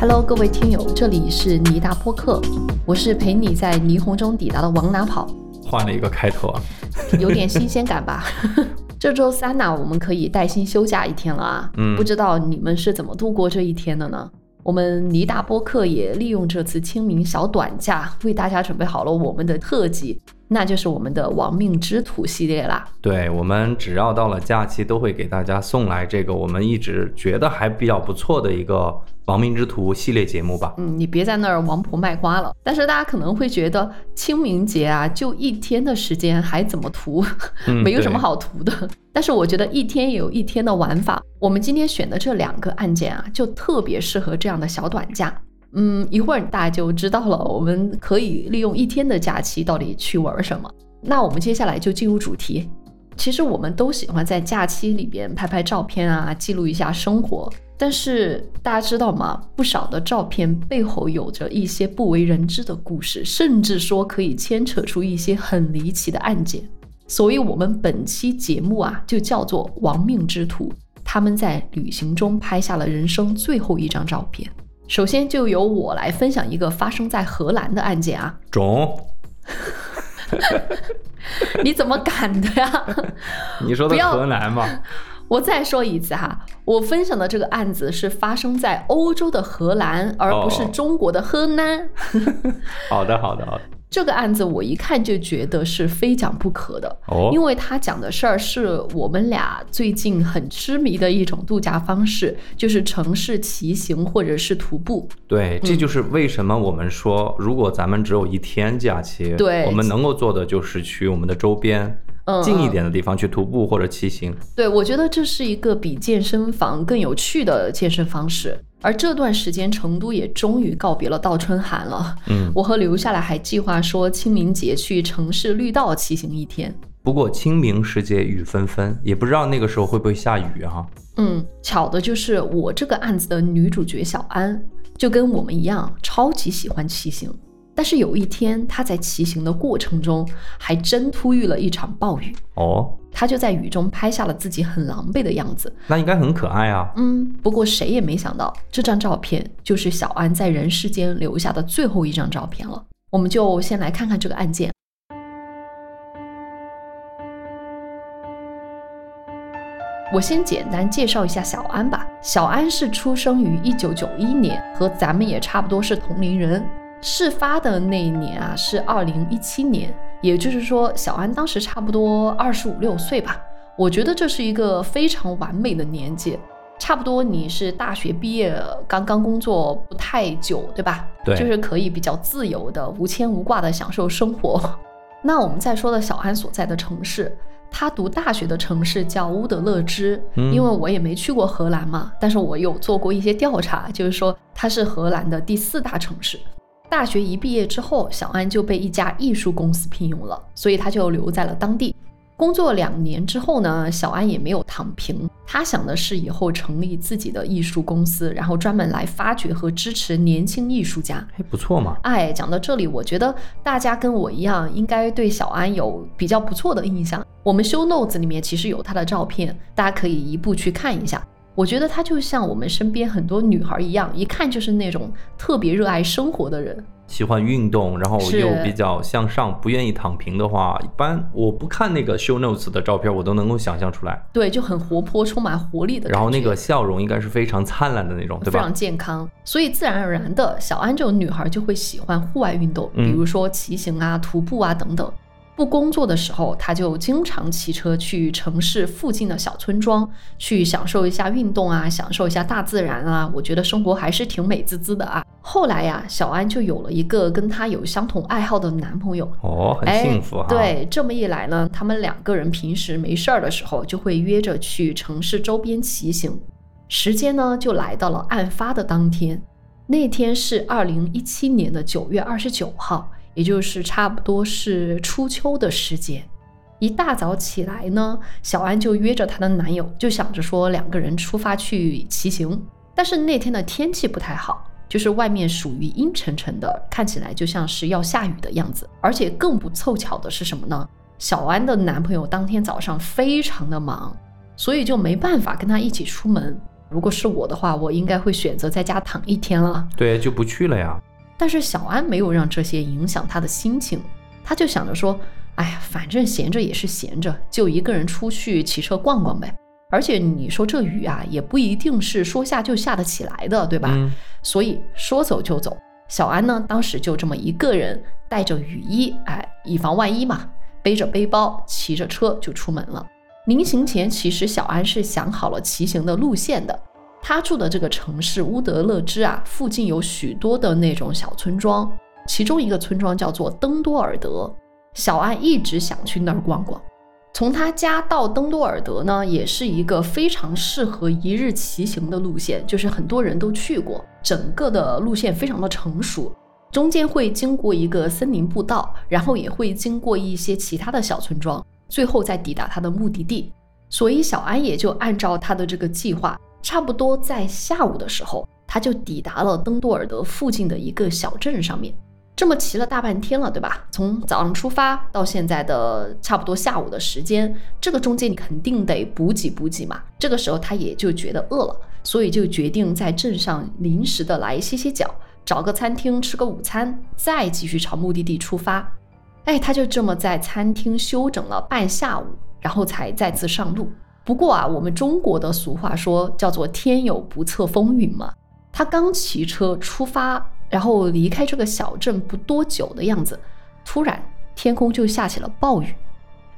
Hello，各位听友，这里是尼达播客，我是陪你在霓虹中抵达的往哪跑，换了一个开头啊，有点新鲜感吧？这周三呢，我们可以带薪休假一天了啊，嗯不知道你们是怎么度过这一天的呢？我们尼达播客也利用这次清明小短假，为大家准备好了我们的特辑，那就是我们的亡命之徒系列啦。对我们只要到了假期，都会给大家送来这个我们一直觉得还比较不错的一个亡命之徒系列节目吧。嗯，你别在那儿王婆卖瓜了。但是大家可能会觉得清明节啊，就一天的时间，还怎么图？嗯没有什么好图的。但是我觉得一天也有一天的玩法。我们今天选的这两个案件啊，就特别适合这样的小短假。嗯，一会儿大家就知道了。我们可以利用一天的假期到底去玩什么。那我们接下来就进入主题。其实我们都喜欢在假期里边拍拍照片啊，记录一下生活。但是大家知道吗？不少的照片背后有着一些不为人知的故事，甚至说可以牵扯出一些很离奇的案件。所以，我们本期节目啊，就叫做《亡命之徒》。他们在旅行中拍下了人生最后一张照片。首先，就由我来分享一个发生在荷兰的案件啊。种，你怎么敢的呀？你说的河南吗？我再说一次哈，我分享的这个案子是发生在欧洲的荷兰，而不是哦中国的河南。好的，好的，好的。这个案子我一看就觉得是非讲不可的，哦，因为他讲的事儿是我们俩最近很痴迷的一种度假方式，就是城市骑行或者是徒步。对，这就是为什么我们说，如果咱们只有一天假期，对。我们能够做的就是去我们的周边。嗯近一点的地方去徒步或者骑行。对，我觉得这是一个比健身房更有趣的健身方式。而这段时间，成都也终于告别了倒春寒了。嗯，我和留下来还计划说清明节去城市绿道骑行一天。不过清明时节雨纷纷，也不知道那个时候会不会下雨哈、嗯，巧的就是我这个案子的女主角小安，就跟我们一样，超级喜欢骑行。但是有一天，他在骑行的过程中，还真突遇了一场暴雨。哦，他就在雨中拍下了自己很狼狈的样子。那应该很可爱啊。嗯，不过谁也没想到，这张照片就是小安在人世间留下的最后一张照片了。我们就先来看看这个案件。我先简单介绍一下小安吧。小安是出生于一九九一年，和咱们也差不多是同龄人。事发的那一年啊，是二零一七年，也就是说，小安当时差不多二十五六岁吧。我觉得这是一个非常完美的年纪，差不多你是大学毕业，刚刚工作不太久，对吧？对就是可以比较自由的、无牵无挂的享受生活。那我们再说的小安所在的城市，他读大学的城市叫乌德勒支，嗯因为我也没去过荷兰嘛，但是我有做过一些调查，就是说它是荷兰的第四大城市。大学一毕业之后，小安就被一家艺术公司聘用了，所以他就留在了当地。工作两年之后呢，小安也没有躺平，他想的是以后成立自己的艺术公司，然后专门来发掘和支持年轻艺术家。还不错嘛。哎，讲到这里，我觉得大家跟我一样，应该对小安有比较不错的印象。我们 show notes 里面其实有他的照片，大家可以一步去看一下。我觉得她就像我们身边很多女孩一样，一看就是那种特别热爱生活的人。喜欢运动，然后又比较向上，不愿意躺平的话，一般我不看那个 show notes 的照片，我都能够想象出来。对，就很活泼，充满活力的。然后那个笑容应该是非常灿烂的那种，对非常？健康，所以自然而然的，小安这种女孩就会喜欢户外运动，嗯比如说骑行啊、徒步啊等等。不工作的时候，他就经常骑车去城市附近的小村庄，去享受一下运动啊，享受一下大自然啊。我觉得生活还是挺美滋滋的啊。后来呀，小安就有了一个跟她有相同爱好的男朋友，哦，很哎幸福哈。，对，这么一来呢，他们两个人平时没事儿的时候，就会约着去城市周边骑行。时间呢，就来到了案发的当天。那天是二零一七年的九月二十九号，也就是差不多是初秋的时节。一大早起来呢，小安就约着她的男友，就想着说两个人出发去骑行。但是那天的天气不太好，就是外面属于阴沉沉的，看起来就像是要下雨的样子。而且更不凑巧的是什么呢？小安的男朋友当天早上非常的忙，所以就没办法跟她一起出门。如果是我的话，我应该会选择在家躺一天了。对，就不去了呀。但是小安没有让这些影响他的心情，他就想着说：“哎呀，反正闲着也是闲着，就一个人出去骑车逛逛呗。而且你说这雨啊，也不一定是说下就下得起来的，对吧？嗯所以说走就走。小安呢，当时就这么一个人带着雨衣，哎，以防万一嘛，背着背包，骑着车就出门了。临行前，其实小安是想好了骑行的路线的。他住的这个城市乌德勒支啊，附近有许多的那种小村庄，其中一个村庄叫做登多尔德。小安一直想去那儿逛逛。从他家到登多尔德呢，也是一个非常适合一日骑行的路线，就是很多人都去过，整个的路线非常的成熟，中间会经过一个森林步道，然后也会经过一些其他的小村庄，最后再抵达他的目的地。所以小安也就按照他的这个计划，差不多在下午的时候，他就抵达了登多尔德附近的一个小镇上面。这么骑了大半天了，对吧？从早上出发到现在的差不多下午的时间，这个中间你肯定得补给补给嘛。这个时候他也就觉得饿了，所以就决定在镇上临时的来歇歇脚，找个餐厅吃个午餐，再继续朝目的地出发。哎，他就这么在餐厅休整了半下午，然后才再次上路。不过啊，我们中国的俗话说叫做“天有不测风云”嘛。他刚骑车出发，然后离开这个小镇不多久的样子，突然天空就下起了暴雨。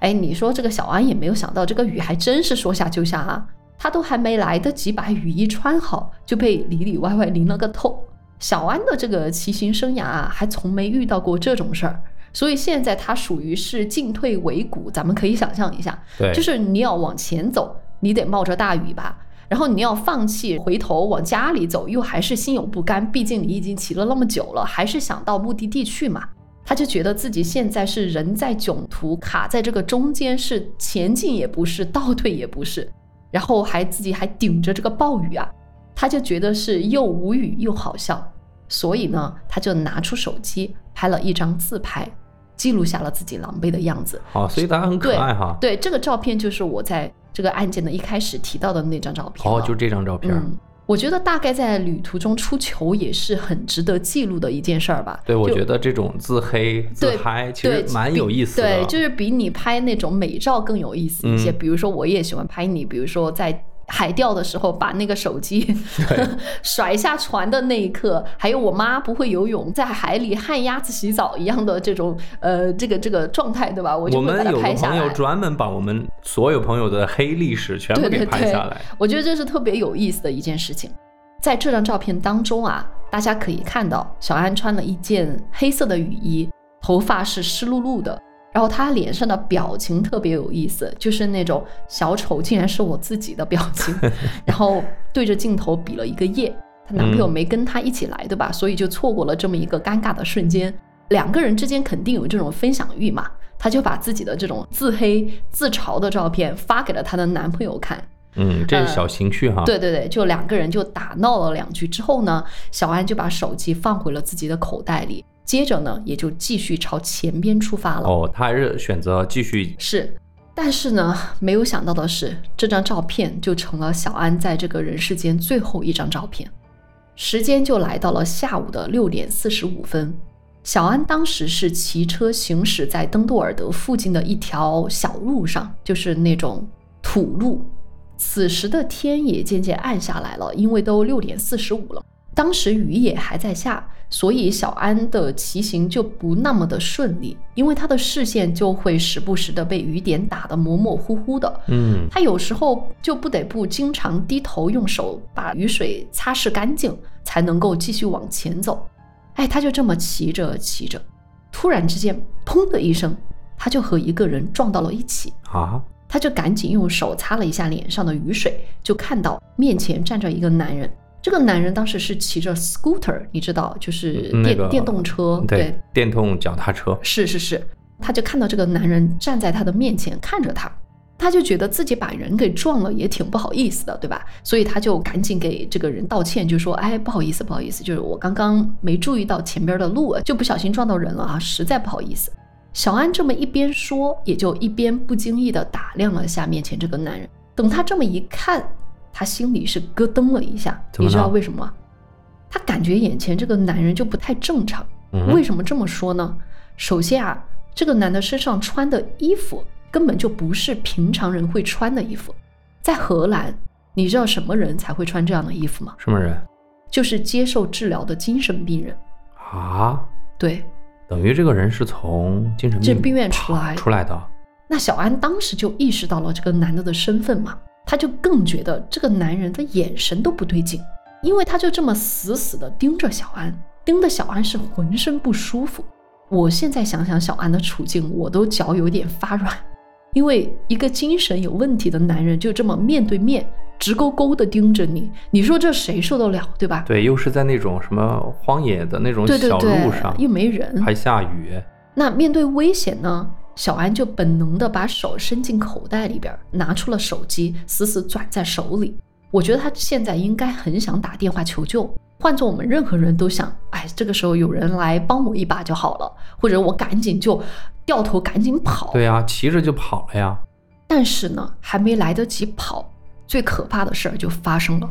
哎，你说这个小安也没有想到，这个雨还真是说下就下啊！他都还没来得及把雨衣穿好，就被里里外外淋了个透。小安的这个骑行生涯啊，还从没遇到过这种事儿，所以现在他属于是进退维谷。咱们可以想象一下，对，就是你要往前走，你得冒着大雨吧。然后你要放弃回头往家里走，又还是心有不甘，毕竟你已经骑了那么久了，还是想到目的地去嘛。他就觉得自己现在是人在囧途，卡在这个中间，是前进也不是，倒退也不是，然后还自己还顶着这个暴雨啊，他就觉得是又无语又好笑，所以呢，他就拿出手机拍了一张自拍，记录下了自己狼狈的样子。好，所以大家很可爱哈。对，这个照片就是我在这个案件的一开始提到的那张照片了。哦，就这张照片。嗯，我觉得大概在旅途中出糗也是很值得记录的一件事儿吧。对，我觉得这种自黑、自对嗨其实蛮有意思的。对，就是比你拍那种美照更有意思一些。嗯比如说，我也喜欢拍你，比如说在。海钓的时候，把那个手机 甩下船的那一刻，还有我妈不会游泳，在海里旱鸭子洗澡一样的这种呃，这个这个状态，对吧？我就把它我们有。朋友专门把我们所有朋友的黑历史全部给对对对拍下来。我觉得这是特别有意思的一件事情。在这张照片当中啊，大家可以看到小安穿了一件黑色的雨衣，头发是湿漉漉的，然后她脸上的表情特别有意思，就是那种小丑竟然是我自己的表情，然后对着镜头比了一个耶。她男朋友嗯没跟她一起来，对吧？所以就错过了这么一个尴尬的瞬间。两个人之间肯定有这种分享欲嘛，她就把自己的这种自黑自嘲的照片发给了她的男朋友看。嗯，这是小情趣哈。对对对，就两个人就打闹了两句之后呢，小安就把手机放回了自己的口袋里，接着呢也就继续朝前边出发了。哦，他还是选择继续。是，但是呢，没有想到的是，这张照片就成了小安在这个人世间最后一张照片。时间就来到了下午的六点四十五分，小安当时是骑车行驶在登杜尔德附近的一条小路上，就是那种土路。此时的天也渐渐暗下来了，因为都六点四十五了。当时雨也还在下，所以小安的骑行就不那么的顺利，因为他的视线就会时不时的被雨点打得模模糊糊的。嗯，他有时候就不得不经常低头用手把雨水擦拭干净，才能够继续往前走。哎，他就这么骑着骑着，突然之间，砰的一声，他就和一个人撞到了一起。啊，他就赶紧用手擦了一下脸上的雨水，就看到面前站着一个男人。这个男人当时是骑着 scooter，你知道，就是电、那个电动车，对，电动脚踏车。是是是，他就看到这个男人站在他的面前看着他，他就觉得自己把人给撞了也挺不好意思的，对吧？所以他就赶紧给这个人道歉，就说：“哎，不好意思，不好意思，就是我刚刚没注意到前边的路，就不小心撞到人了啊，实在不好意思。”小安这么一边说，也就一边不经意的打量了下面前这个男人。等他这么一看，他心里是咯噔了一下，你知道为什么吗？他感觉眼前这个男人就不太正常。嗯为什么这么说呢？首先啊，这个男的身上穿的衣服根本就不是平常人会穿的衣服。在荷兰，你知道什么人才会穿这样的衣服吗？什么人就是接受治疗的精神病人。啊？对，等于这个人是从精神病病院出来出来的。那小安当时就意识到了这个男的的身份嘛，他就更觉得这个男人的眼神都不对劲，因为他就这么死死的盯着小安，盯得小安是浑身不舒服。我现在想想小安的处境，我都脚有点发软，因为一个精神有问题的男人就这么面对面直勾勾的盯着你，你说这谁受得了，对吧？对，又是在那种什么荒野的那种小对对对路上，又没人，还下雨。那面对危险呢，小安就本能的把手伸进口袋里边，拿出了手机，死死攥在手里。我觉得他现在应该很想打电话求救。换做我们任何人都想，哎，这个时候有人来帮我一把就好了，或者我赶紧就掉头赶紧跑。对呀、骑着就跑了呀。但是呢，还没来得及跑，最可怕的事儿就发生了。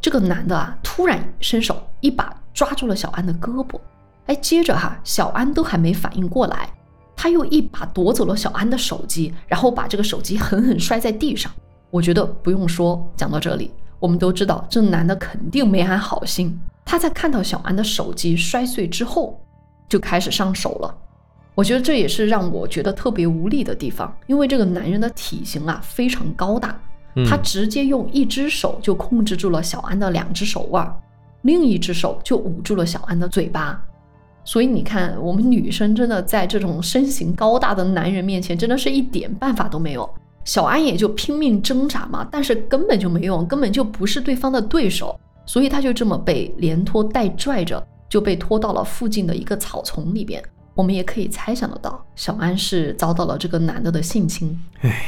这个男的啊，突然伸手一把抓住了小安的胳膊，哎，接着哈、小安都还没反应过来，他又一把夺走了小安的手机，然后把这个手机狠狠摔在地上。我觉得不用说，讲到这里，我们都知道这男的肯定没安好心。他在看到小安的手机摔碎之后，就开始上手了。我觉得这也是让我觉得特别无力的地方，因为这个男人的体型啊非常高大，嗯他直接用一只手就控制住了小安的两只手腕儿，另一只手就捂住了小安的嘴巴。所以你看，我们女生真的在这种身形高大的男人面前，真的是一点办法都没有。小安也就拼命挣扎嘛，但是根本就没用，根本就不是对方的对手，所以他就这么被连拖带拽着，就被拖到了附近的一个草丛里边。我们也可以猜想得到，小安是遭到了这个男的的性侵。唉，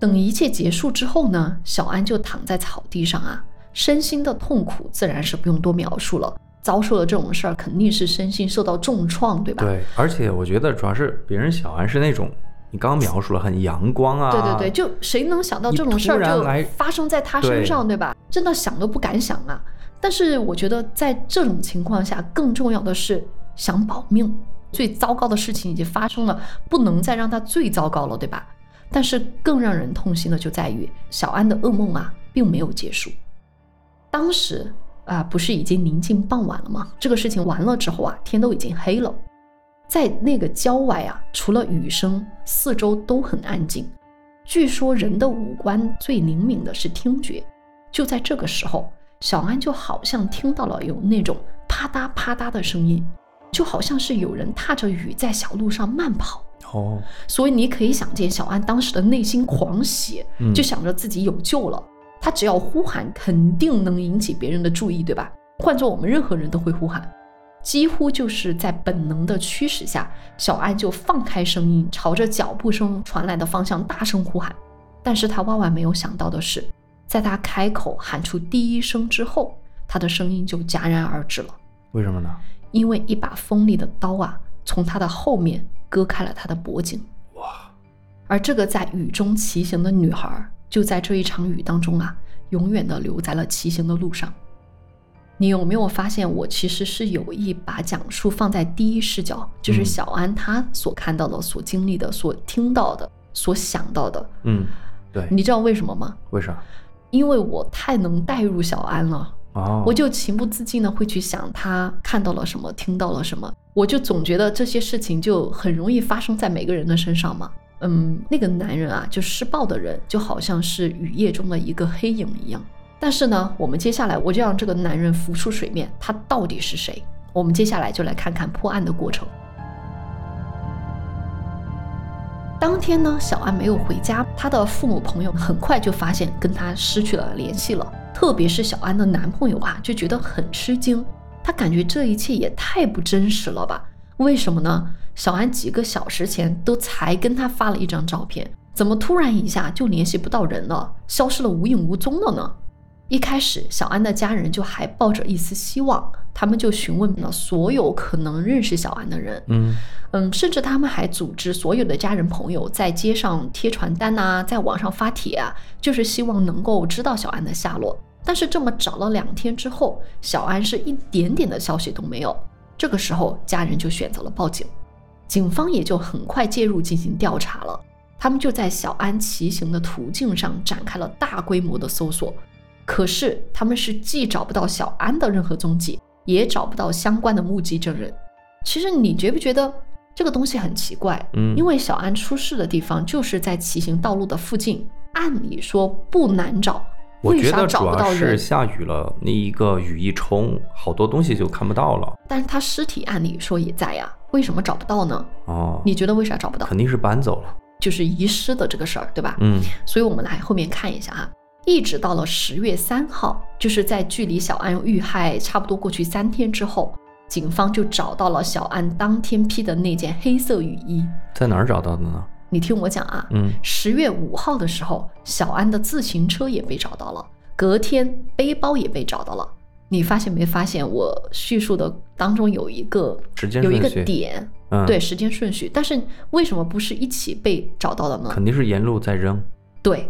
等一切结束之后呢，小安就躺在草地上啊，身心的痛苦自然是不用多描述了。遭受了这种事儿，肯定是身心受到重创，对吧？对，而且我觉得主要是别人小安是那种你刚刚描述了很阳光啊，对对对，就谁能想到这种事儿就来发生在他身上，对吧？真的想都不敢想啊！但是我觉得在这种情况下，更重要的是想保命。最糟糕的事情已经发生了，不能再让它最糟糕了，对吧？但是更让人痛心的就在于小安的噩梦啊，并没有结束。当时啊，不是已经临近傍晚了吗？这个事情完了之后啊，天都已经黑了。在那个郊外啊，除了雨声，四周都很安静。据说人的五官最灵敏的是听觉。就在这个时候，小安就好像听到了有那种啪嗒啪嗒的声音，就好像是有人踏着雨在小路上慢跑。哦，所以你可以想见小安当时的内心狂喜，嗯就想着自己有救了。他只要呼喊，肯定能引起别人的注意，对吧？换做我们任何人都会呼喊，几乎就是在本能的驱使下，小安就放开声音，朝着脚步声传来的方向大声呼喊。但是他万万没有想到的是，在他开口喊出第一声之后，他的声音就戛然而止了。为什么呢？因为一把锋利的刀啊，从他的后面割开了他的脖颈。哇，而这个在雨中骑行的女孩，就在这一场雨当中啊，永远的留在了骑行的路上。你有没有发现，我其实是有意把讲述放在第一视角，就是嗯小安他所看到的、所经历的、所听到的、所想到的。嗯，对，你知道为什么吗？为啥？因为我太能带入小安了。哦，我就情不自禁的会去想他看到了什么，听到了什么，我就总觉得这些事情就很容易发生在每个人的身上嘛。嗯，那个男人啊，就施暴的人，就好像是雨夜中的一个黑影一样。但是呢，我们接下来我就让这个男人浮出水面，他到底是谁？我们接下来就来看看破案的过程。当天呢，小安没有回家，她的父母朋友很快就发现跟她失去了联系了。特别是小安的男朋友啊，就觉得很吃惊，他感觉这一切也太不真实了吧？为什么呢？小安几个小时前都才跟他发了一张照片，怎么突然一下就联系不到人了，消失了无影无踪了呢？一开始，小安的家人就还抱着一丝希望，他们就询问了所有可能认识小安的人，嗯嗯，甚至他们还组织所有的家人朋友在街上贴传单呐、在网上发帖啊，就是希望能够知道小安的下落。但是这么找了两天之后，小安是一点点的消息都没有。这个时候，家人就选择了报警，警方也就很快介入进行调查了。他们就在小安骑行的途径上展开了大规模的搜索，可是他们是既找不到小安的任何踪迹，也找不到相关的目击证人。其实你觉不觉得这个东西很奇怪？嗯因为小安出事的地方就是在骑行道路的附近，按理说不难找，我觉得主要？是下雨了，那一个雨一冲，好多东西就看不到了。但是他尸体按理说也在呀，为什么找不到呢？哦，你觉得为啥找不到？肯定是搬走了。就是遗失的这个事儿，对吧？嗯所以我们来后面看一下啊，一直到了十月三号，就是在距离小安遇害差不多过去三天之后，警方就找到了小安当天披的那件黑色雨衣。在哪儿找到的呢？你听我讲啊，嗯十月五号的时候，小安的自行车也被找到了，隔天背包也被找到了。你发现没发现我叙述的当中有一个时间有一个点，嗯，对，时间顺序，但是为什么不是一起被找到的呢？肯定是沿路在扔。对，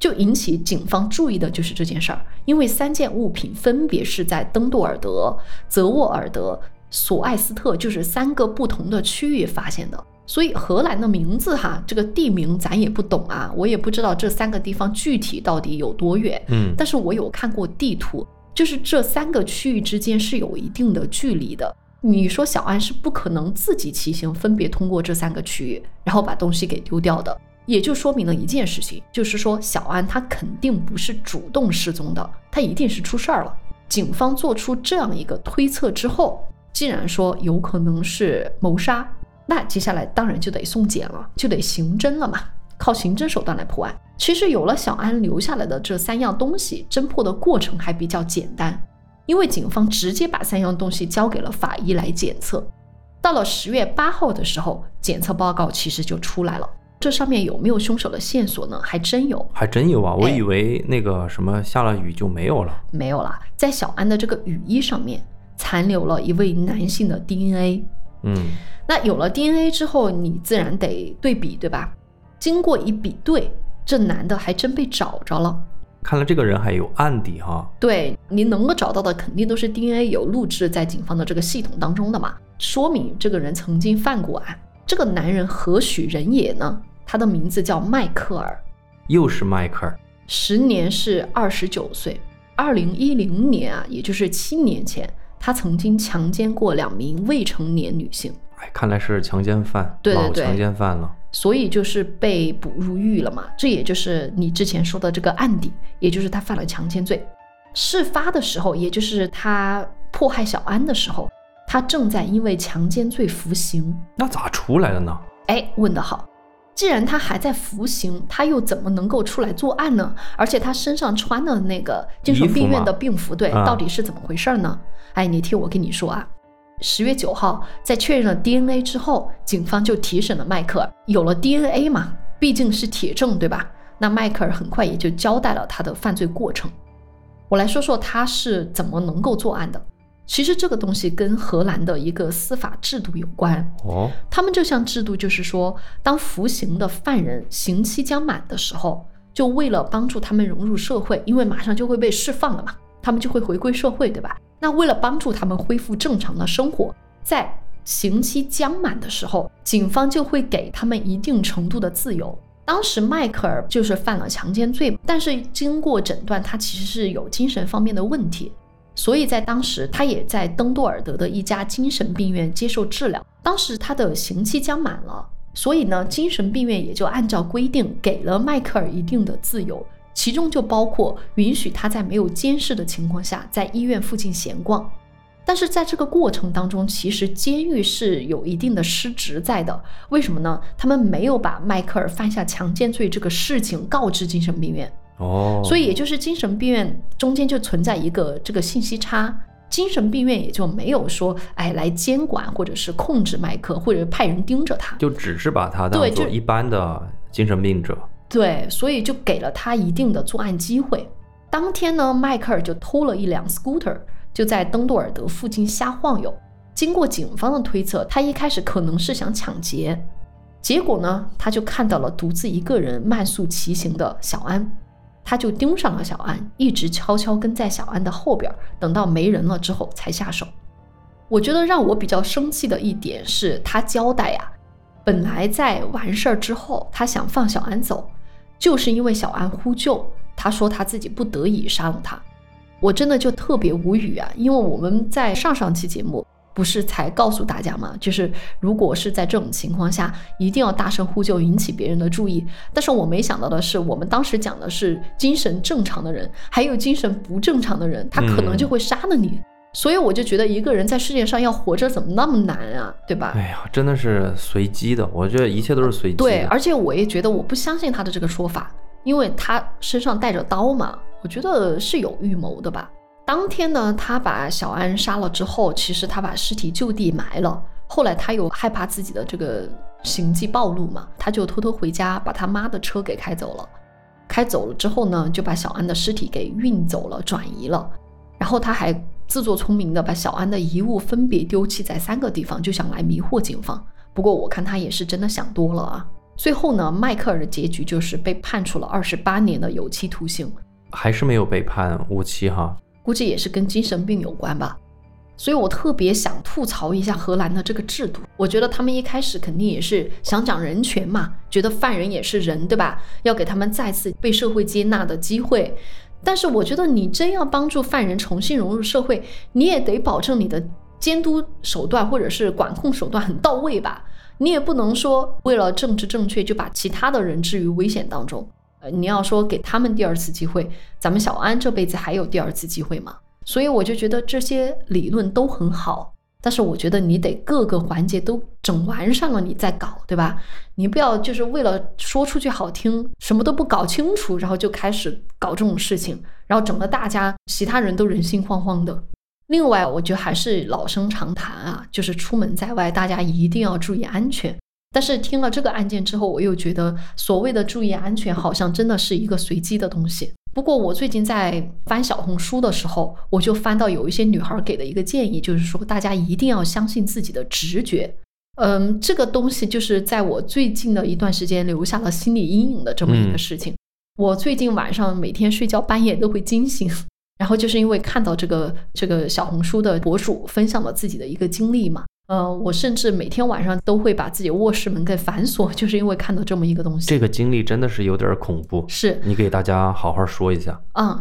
就引起警方注意的就是这件事儿，因为三件物品分别是在登杜尔德、泽沃尔德、索艾斯特，就是三个不同的区域发现的。所以荷兰的名字哈，这个地名咱也不懂啊，我也不知道这三个地方具体到底有多远。嗯但是我有看过地图，就是这三个区域之间是有一定的距离的。你说小安是不可能自己骑行分别通过这三个区域，然后把东西给丢掉的，也就说明了一件事情，就是说小安他肯定不是主动失踪的，他一定是出事儿了。警方做出这样一个推测之后，既然说有可能是谋杀，那接下来当然就得送检了，就得刑侦了嘛，靠刑侦手段来破案。其实有了小安留下来的这三样东西，侦破的过程还比较简单，因为警方直接把三样东西交给了法医来检测。到了十月八号的时候，检测报告其实就出来了。这上面有没有凶手的线索呢？还真有，还真有啊！我哎以为那个什么下了雨就没有了。没有了，在小安的这个雨衣上面残留了一位男性的 DNA。嗯那有了 DNA 之后，你自然得对比，对吧？经过一比对，这男的还真被找着了。看来这个人还有案底哈。对你能够找到的，肯定都是 DNA 有录制在警方的这个系统当中的嘛，说明这个人曾经犯过案。这个男人何许人也呢？他的名字叫迈克尔，又是迈克尔。时年是二十九岁。二零一零年啊，也就是七年前，他曾经强奸过两名未成年女性，哎，看来是强奸犯，对对对老强奸犯了。所以就是被捕入狱了嘛。这也就是你之前说的这个案底，也就是他犯了强奸罪。事发的时候，也就是他迫害小安的时候，他正在因为强奸罪服刑。那咋出来的呢？哎，问得好。既然他还在服刑，他又怎么能够出来作案呢？而且他身上穿的那个精神病院的病服，对，啊到底是怎么回事呢？哎，你听我跟你说啊，十月九号，在确认了 DNA 之后，警方就提审了迈克尔。有了 DNA 嘛，毕竟是铁证，对吧？那迈克尔很快也就交代了他的犯罪过程。我来说说他是怎么能够作案的。其实这个东西跟荷兰的一个司法制度有关。哦，他们这项制度就是说，当服刑的犯人刑期将满的时候，就为了帮助他们融入社会，因为马上就会被释放了嘛，他们就会回归社会，对吧？那为了帮助他们恢复正常的生活，在刑期将满的时候，警方就会给他们一定程度的自由。当时迈克尔就是犯了强奸罪，但是经过诊断，他其实是有精神方面的问题。所以在当时，他也在登多尔德的一家精神病院接受治疗。当时他的刑期将满了，所以呢，精神病院也就按照规定给了迈克尔一定的自由，其中就包括允许他在没有监视的情况下，在医院附近闲逛。但是在这个过程当中，其实监狱是有一定的失职在的。为什么呢？他们没有把迈克尔犯下强奸罪这个事情告知精神病院。哦，所以也就是精神病院中间就存在一个这个信息差，精神病院也就没有说哎来监管或者是控制麦克，或者派人盯着他。就只是把他当做一般的精神病者。对，所以就给了他一定的作案机会。当天呢，迈克尔就偷了一辆 scooter，就在登多尔德附近瞎晃悠。经过警方的推测，他一开始可能是想抢劫，结果呢，他就看到了独自一个人慢速骑行的小安，他就盯上了小安，一直悄悄跟在小安的后边，等到没人了之后才下手。我觉得让我比较生气的一点是他交代呀，本来在完事儿之后，他想放小安走，就是因为小安呼救，他说他自己不得已杀了他。我真的就特别无语啊，因为我们在上上期节目不是才告诉大家吗？就是如果是在这种情况下，一定要大声呼救，引起别人的注意。但是我没想到的是，我们当时讲的是精神正常的人，还有精神不正常的人，他可能就会杀了你。所以我就觉得一个人在世界上要活着怎么那么难啊，对吧？哎呀，真的是随机的，我觉得一切都是随机的。对，而且我也觉得我不相信他的这个说法，因为他身上带着刀嘛，我觉得是有预谋的吧。当天呢，他把小安杀了之后，其实他把尸体就地埋了。后来他又害怕自己的这个行迹暴露嘛，他就偷偷回家把他妈的车给开走了。开走了之后呢，就把小安的尸体给运走了，转移了。然后他还自作聪明的把小安的遗物分别丢弃在三个地方，就想来迷惑警方。不过我看他也是真的想多了啊。最后呢，迈克尔的结局就是被判处了二十八年的有期徒刑，还是没有被判无期哈。估计也是跟精神病有关吧。所以我特别想吐槽一下荷兰的这个制度。我觉得他们一开始肯定也是想讲人权嘛，觉得犯人也是人，对吧？要给他们再次被社会接纳的机会。但是我觉得你真要帮助犯人重新融入社会，你也得保证你的监督手段或者是管控手段很到位吧。你也不能说为了政治正确就把其他的人置于危险当中。你要说给他们第二次机会，咱们小安这辈子还有第二次机会吗？所以我就觉得这些理论都很好。但是我觉得你得各个环节都整完善了，你再搞，对吧？你不要就是为了说出去好听，什么都不搞清楚，然后就开始搞这种事情，然后整得大家其他人都人心惶惶的。另外，我觉得还是老生常谈啊，就是出门在外，大家一定要注意安全。但是听了这个案件之后，我又觉得所谓的注意安全，好像真的是一个随机的东西。不过我最近在翻小红书的时候，我就翻到有一些女孩给的一个建议，就是说大家一定要相信自己的直觉。嗯，这个东西就是在我最近的一段时间留下了心理阴影的这么一个事情。我最近晚上每天睡觉半夜都会惊醒，然后就是因为看到这个这个小红书的博主分享了自己的一个经历嘛。呃，我甚至每天晚上都会把自己卧室门给反锁，就是因为看到这么一个东西。这个经历真的是有点恐怖，是你给大家好好说一下。嗯，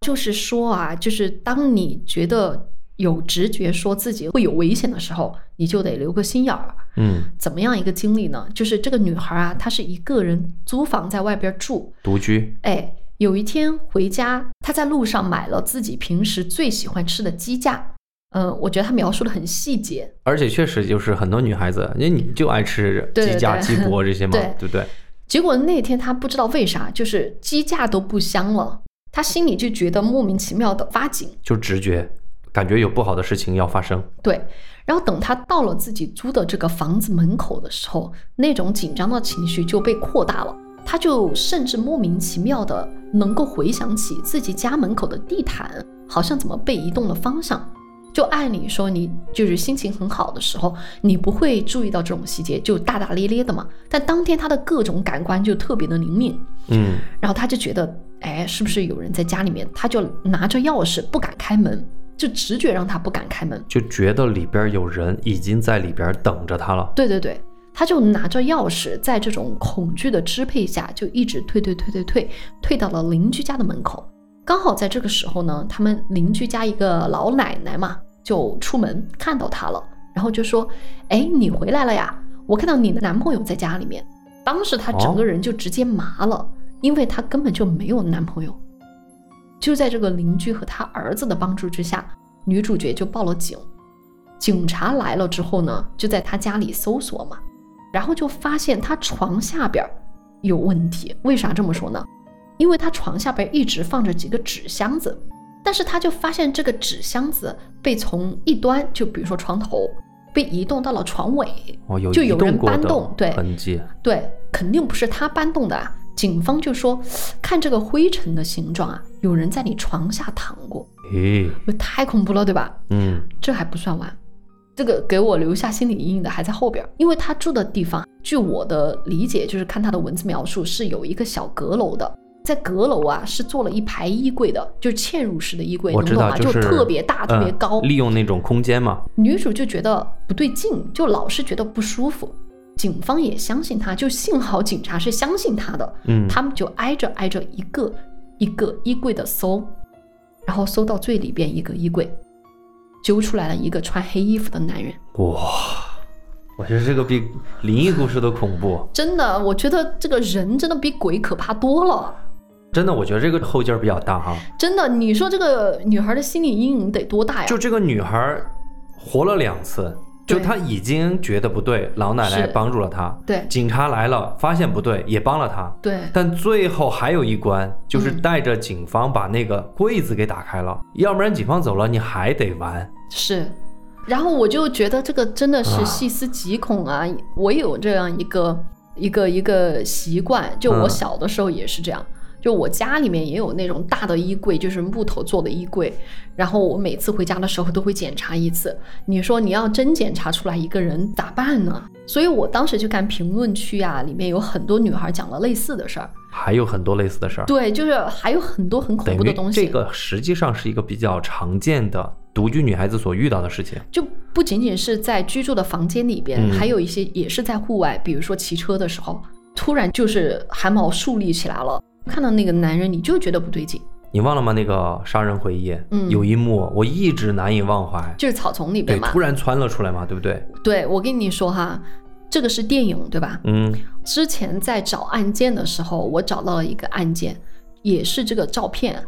就是说啊，就是当你觉得有直觉说自己会有危险的时候，你就得留个心眼儿。嗯，怎么样一个经历呢？就是这个女孩啊，她是一个人租房在外边住，独居。哎，有一天回家，她在路上买了自己平时最喜欢吃的鸡架。嗯，我觉得他描述的很细节，而且确实就是很多女孩子，因为你就爱吃鸡架、鸡脖这些嘛，对不对？结果那天他不知道为啥，就是鸡架都不香了，他心里就觉得莫名其妙的发紧，就直觉感觉有不好的事情要发生。对，然后等他到了自己租的这个房子门口的时候，那种紧张的情绪就被扩大了，他就甚至莫名其妙的能够回想起自己家门口的地毯好像怎么被移动了方向。就按理说，你就是心情很好的时候，你不会注意到这种细节，就大大咧咧的嘛。但当天他的各种感官就特别的灵敏，嗯，然后他就觉得，哎，是不是有人在家里面？他就拿着钥匙不敢开门，就直觉让他不敢开门，就觉得里边有人已经在里边等着他了。对对对，他就拿着钥匙，在这种恐惧的支配下，就一直退退退退退，退到了邻居家的门口。刚好在这个时候呢，他们邻居家一个老奶奶嘛。就出门看到他了，然后就说：“哎，你回来了呀！我看到你的男朋友在家里面。”当时她整个人就直接麻了，因为她根本就没有男朋友。就在这个邻居和他儿子的帮助之下，女主角就报了警。警察来了之后呢，就在他家里搜索嘛，然后就发现他床下边有问题。为啥这么说呢？因为他床下边一直放着几个纸箱子。但是他就发现这个纸箱子被从一端，就比如说床头，被移动到了床尾，哦，有就有人搬动，对，痕迹，对，肯定不是他搬动的。啊，警方就说，看这个灰尘的形状啊，有人在你床下躺过，诶，太恐怖了，对吧？嗯，这还不算完，这个给我留下心理阴影的还在后边儿，因为他住的地方，据我的理解，就是看他的文字描述是有一个小阁楼的，在阁楼啊是做了一排衣柜的，就是嵌入式的衣柜，我知道，能懂吗？就是特别大、特别嗯高。利用那种空间嘛。女主就觉得不对劲，就老是觉得不舒服。警方也相信她，就幸好警察是相信她的，嗯，他们就挨着挨着一个一个衣柜的搜，然后搜到最里边一个衣柜，揪出来了一个穿黑衣服的男人。哇，我觉得这个比灵异故事都恐怖。真的，我觉得这个人真的比鬼可怕多了。真的，我觉得这个后劲儿比较大哈。真的，你说这个女孩的心理阴影得多大呀？就这个女孩儿活了两次，就她已经觉得不对，老奶奶是帮助了她，对警察来了发现不对，也帮了她。对但最后还有一关，就是嗯带着警方把那个柜子给打开了，要不然警方走了，你还得玩。是。然后我就觉得这个真的是啊细思极恐啊！我有这样一个一个一个习惯，就我嗯小的时候也是这样。就我家里面也有那种大的衣柜，就是木头做的衣柜，然后我每次回家的时候都会检查一次。你说你要真检查出来一个人咋办呢？所以我当时就看评论区啊，里面有很多女孩讲了类似的事儿。还有很多类似的事儿，对，就是还有很多很恐怖的东西。这个实际上是一个比较常见的独居女孩子所遇到的事情。就不仅仅是在居住的房间里边，嗯还有一些也是在户外，比如说骑车的时候，突然就是汗毛竖立起来了，看到那个男人你就觉得不对劲，你忘了吗？那个杀人回忆，嗯有一幕我一直难以忘怀。就是草丛里，边嘛突。然窜了出来嘛，对不对？对，我跟你说哈，这个是电影对吧？嗯，之前在找案件的时候，我找到了一个案件，也是这个照片，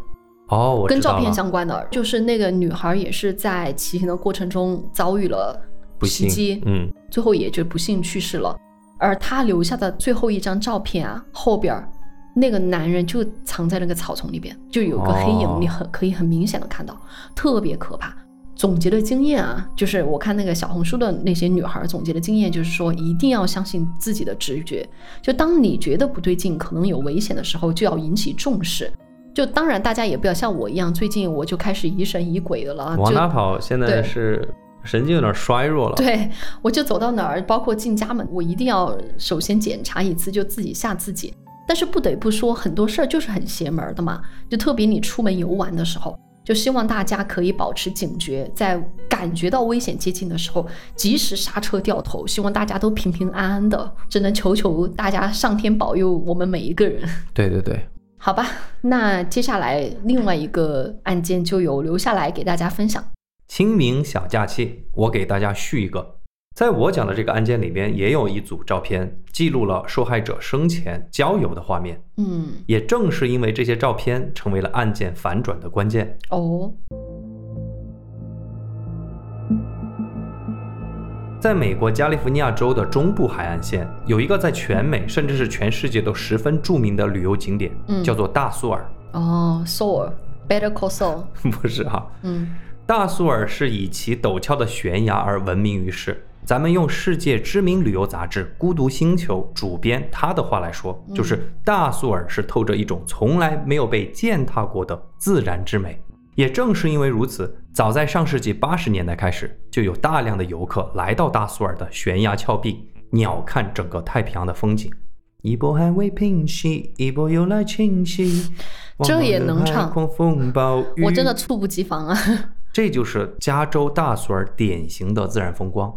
哦，我跟照片相关的，就是那个女孩也是在骑行的过程中遭遇了袭击，嗯，最后也就不幸去世了。而她留下的最后一张照片啊，后边儿那个男人就藏在那个草丛里边，就有个黑影哦，你很可以很明显的看到，特别可怕。总结的经验啊，就是我看那个小红书的那些女孩总结的经验，就是说一定要相信自己的直觉。就当你觉得不对劲，可能有危险的时候，就要引起重视。就当然，大家也不要像我一样，最近我就开始疑神疑鬼的了。往就哪跑？现在是神经有点衰弱了。对，我就走到哪儿，包括进家门，我一定要首先检查一次，就自己吓自己。但是不得不说，很多事儿就是很邪门儿的嘛，就特别你出门游玩的时候，就希望大家可以保持警觉，在感觉到危险接近的时候，及时刹车掉头。希望大家都平平安安的，只能求求大家上天保佑我们每一个人。对对对，好吧，那接下来另外一个案件就有留下来给大家分享。清明小假期，我给大家续一个。在我讲的这个案件里边，也有一组照片记录了受害者生前交友的画面。嗯，也正是因为这些照片，成为了案件反转的关键。哦，在美国加利福尼亚州的中部海岸线，有一个在全美甚至是全世界都十分著名的旅游景点，嗯叫做大苏尔。哦，Soul，Better Call Saul。不是哈、嗯大苏尔是以其陡峭的悬崖而闻名于世。咱们用世界知名旅游杂志《孤独星球》主编他的话来说，嗯就是大苏尔是透着一种从来没有被践踏过的自然之美。也正是因为如此，早在上世纪八十年代开始，就有大量的游客来到大苏尔的悬崖峭壁，鸟瞰整个太平洋的风景。一波还未平息，一波又来侵袭。这也能唱狂风暴雨我真的猝不及防啊！这就是加州大苏尔典型的自然风光。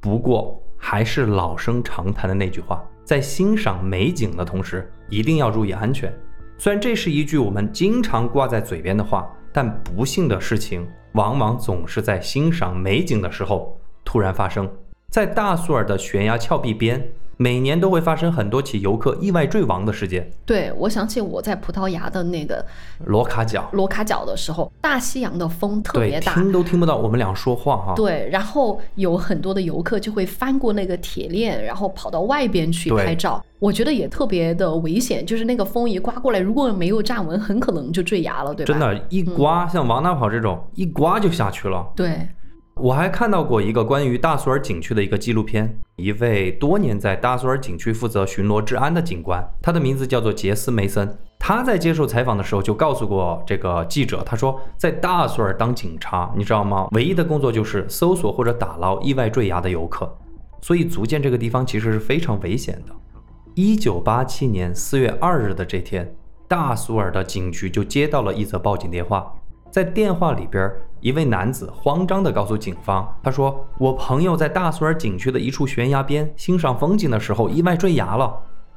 不过，还是老生常谈的那句话，在欣赏美景的同时，一定要注意安全。虽然这是一句我们经常挂在嘴边的话，但不幸的事情往往总是在欣赏美景的时候突然发生。在大苏尔的悬崖峭壁边，每年都会发生很多起游客意外坠亡的事件。对我想起我在葡萄牙的那个罗卡角，罗卡角的时候，大西洋的风特，别大，听都听不到我们俩说话哈。对，然后有很多的游客就会翻过那个铁链，然后跑到外边去拍照。我觉得也特别的危险，就是那个风一刮过来，如果没有站稳，很可能就坠崖了，对吧？真的，一刮、像往哪跑这种，一刮就下去了。对，我还看到过一个关于大苏尔景区的一个纪录片，一位多年在大苏尔景区负责巡逻治安的警官，他的名字叫做杰斯梅森。他在接受采访的时候就告诉过这个记者，他说在大苏尔当警察，你知道吗？唯一的工作就是搜索或者打捞意外坠崖的游客，所以足见这个地方其实是非常危险的。一九八七年四月二日的这天，大苏尔的警局就接到了一则报警电话。在电话里边，一位男子慌张地告诉警方：“他说，我朋友在大苏尔景区的一处悬崖边欣赏风景的时候意外坠崖了。”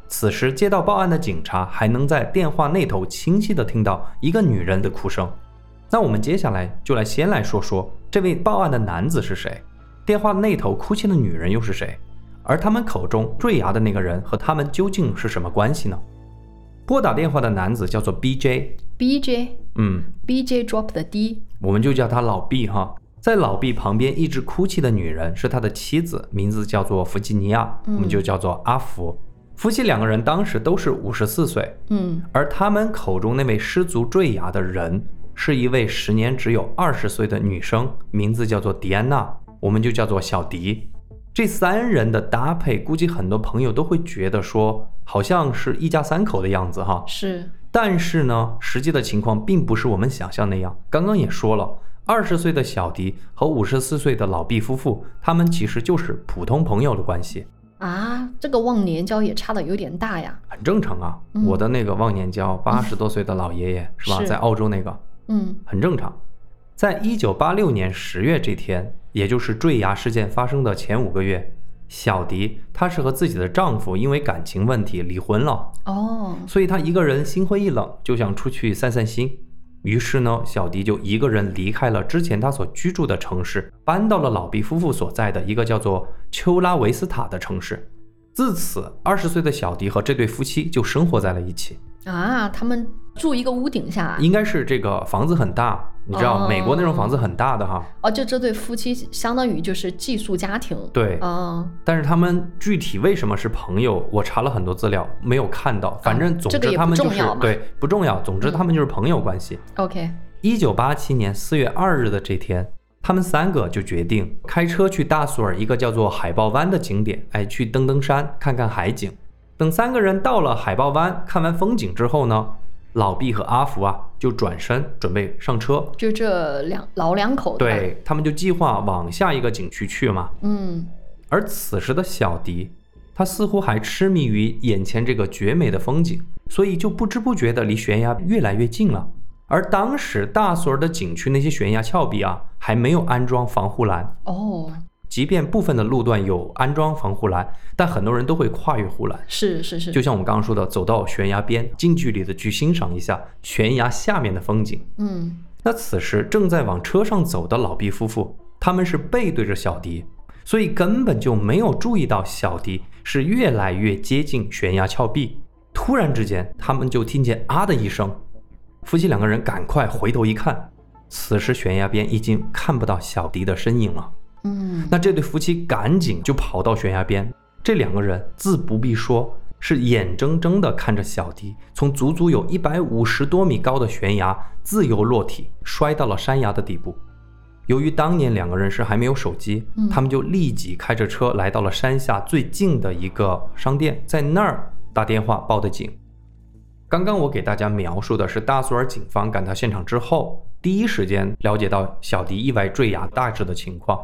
此时接到报案的警察还能在电话那头清晰地听到一个女人的哭声。那我们接下来就来先来说说这位报案的男子是谁，电话那头哭泣的女人又是谁，而他们口中坠崖的那个人和他们究竟是什么关系呢？拨打电话的男子叫做 B.J.，B.J. 嗯，B.J. drop 的 D，我们就叫他老 B 哈。在老 B 旁边一直哭泣的女人是他的妻子，名字叫做弗吉尼亚，我们就叫做阿福。夫妻两个人当时都是五十四岁，嗯，而他们口中那位失足坠崖的人是一位时年只有二十岁的女生，名字叫做迪安娜，我们就叫做小迪。这三人的搭配，估计很多朋友都会觉得说，好像是一家三口的样子哈。是，但是呢，实际的情况并不是我们想象那样。刚刚也说了，二十岁的小迪和五十四岁的老毕夫妇，他们其实就是普通朋友的关系啊。这个忘年交也差的有点大呀。很正常啊，我的那个忘年交，八十多岁的老爷爷是吧，在澳洲那个，嗯，很正常。在一九八六年十月这天。也就是坠崖事件发生的前五个月，小迪她是和自己的丈夫因为感情问题离婚了哦，所以她一个人心灰意冷，就想出去散散心。于是呢，小迪就一个人离开了之前她所居住的城市，搬到了老毕夫妇所在的一个叫做丘拉维斯塔的城市。自此，二十岁的小迪和这对夫妻就生活在了一起啊，他们住一个屋顶下，应该是这个房子很大。你知道美国那种房子很大的哈？哦，就这对夫妻相当于就是寄宿家庭。对，嗯。但是他们具体为什么是朋友，我查了很多资料没有看到。反正总之他们就是对不重要。总之他们就是朋友关系。OK。一九八七年四月二日的这天，他们三个就决定开车去大苏尔一个叫做海豹湾的景点，哎，去登登山，看看海景。等三个人到了海豹湾，看完风景之后呢？老毕和阿福啊，就转身准备上车，就这两老两口，对他们就计划往下一个景区去嘛。嗯，而此时的小迪，他似乎还痴迷于眼前这个绝美的风景，所以就不知不觉的离悬崖越来越近了。而当时大索尔的景区那些悬崖峭壁啊，还没有安装防护栏哦。即便部分的路段有安装防护栏，但很多人都会跨越护栏。是是是，就像我们刚刚说的，走到悬崖边，近距离的去欣赏一下悬崖下面的风景。嗯，那此时正在往车上走的老毕夫妇，他们是背对着小迪，所以根本就没有注意到小迪是越来越接近悬崖峭壁。突然之间，他们就听见啊的一声，夫妻两个人赶快回头一看，此时悬崖边已经看不到小迪的身影了。嗯，那这对夫妻赶紧就跑到悬崖边，这两个人自不必说，是眼睁睁地看着小迪从足足有一百五十多米高的悬崖自由落体，摔到了山崖的底部。由于当年两个人是还没有手机，他们就立即开着车来到了山下最近的一个商店，在那儿打电话报的警。刚刚我给大家描述的是大苏尔警方赶到现场之后，第一时间了解到小迪意外坠崖大致的情况。